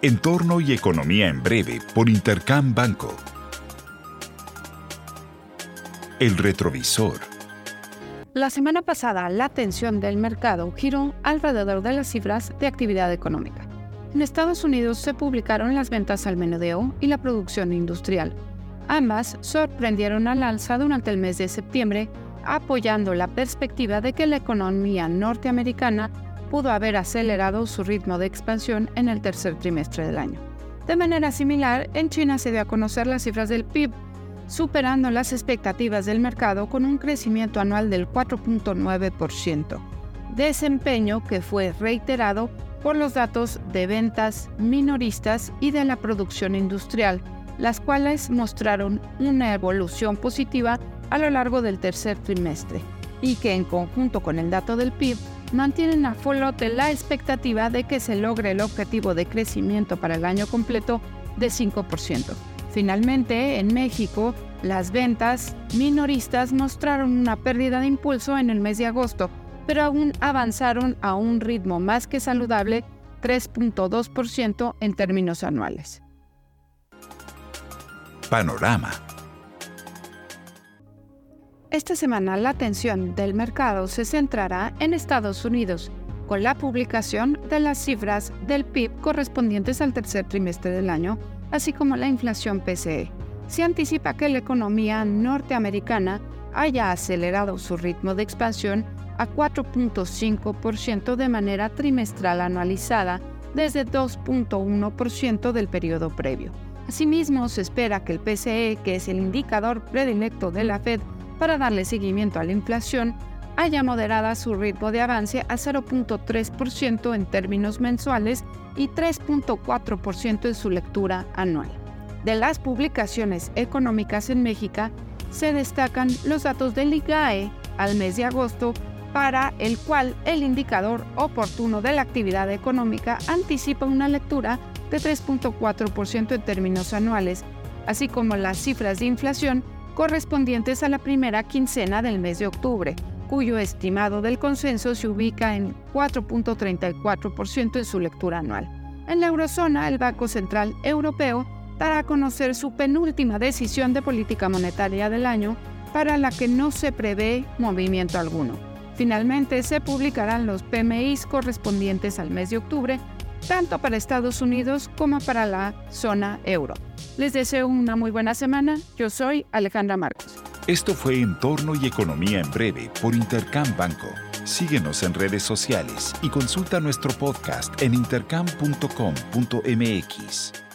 Entorno y economía en breve por Intercam Banco. El retrovisor. La semana pasada, la atención del mercado giró alrededor de las cifras de actividad económica. En Estados Unidos se publicaron las ventas al menudeo y la producción industrial. Ambas sorprendieron al alza durante el mes de septiembre, apoyando la perspectiva de que la economía norteamericana pudo haber acelerado su ritmo de expansión en el tercer trimestre del año. De manera similar, en China se dio a conocer las cifras del PIB, superando las expectativas del mercado con un crecimiento anual del 4.9%, desempeño que fue reiterado por los datos de ventas minoristas y de la producción industrial, las cuales mostraron una evolución positiva a lo largo del tercer trimestre y que en conjunto con el dato del PIB mantienen a flote la expectativa de que se logre el objetivo de crecimiento para el año completo de 5%. Finalmente, en México, las ventas minoristas mostraron una pérdida de impulso en el mes de agosto, pero aún avanzaron a un ritmo más que saludable, 3.2% en términos anuales. Panorama. Esta semana la atención del mercado se centrará en Estados Unidos, con la publicación de las cifras del PIB correspondientes al tercer trimestre del año, así como la inflación PCE. Se anticipa que la economía norteamericana haya acelerado su ritmo de expansión a 4.5% de manera trimestral anualizada desde 2.1% del periodo previo. Asimismo, se espera que el PCE, que es el indicador predilecto de la Fed para darle seguimiento a la inflación, haya moderado su ritmo de avance a 0.3% en términos mensuales y 3.4% en su lectura anual. De las publicaciones económicas en México, se destacan los datos del IGAE al mes de agosto, para el cual el indicador oportuno de la actividad económica anticipa una lectura de 3.4% en términos anuales, así como las cifras de inflación correspondientes a la primera quincena del mes de octubre, cuyo estimado del consenso se ubica en 4.34% en su lectura anual. En la eurozona, el Banco Central Europeo dará a conocer su penúltima decisión de política monetaria del año, para la que no se prevé movimiento alguno. Finalmente, se publicarán los PMIs correspondientes al mes de octubre, tanto para Estados Unidos como para la zona euro. Les deseo una muy buena semana. Yo soy Alejandra Marcos. Esto fue Entorno y Economía en Breve por Intercam Banco. Síguenos en redes sociales y consulta nuestro podcast en intercam.com.mx.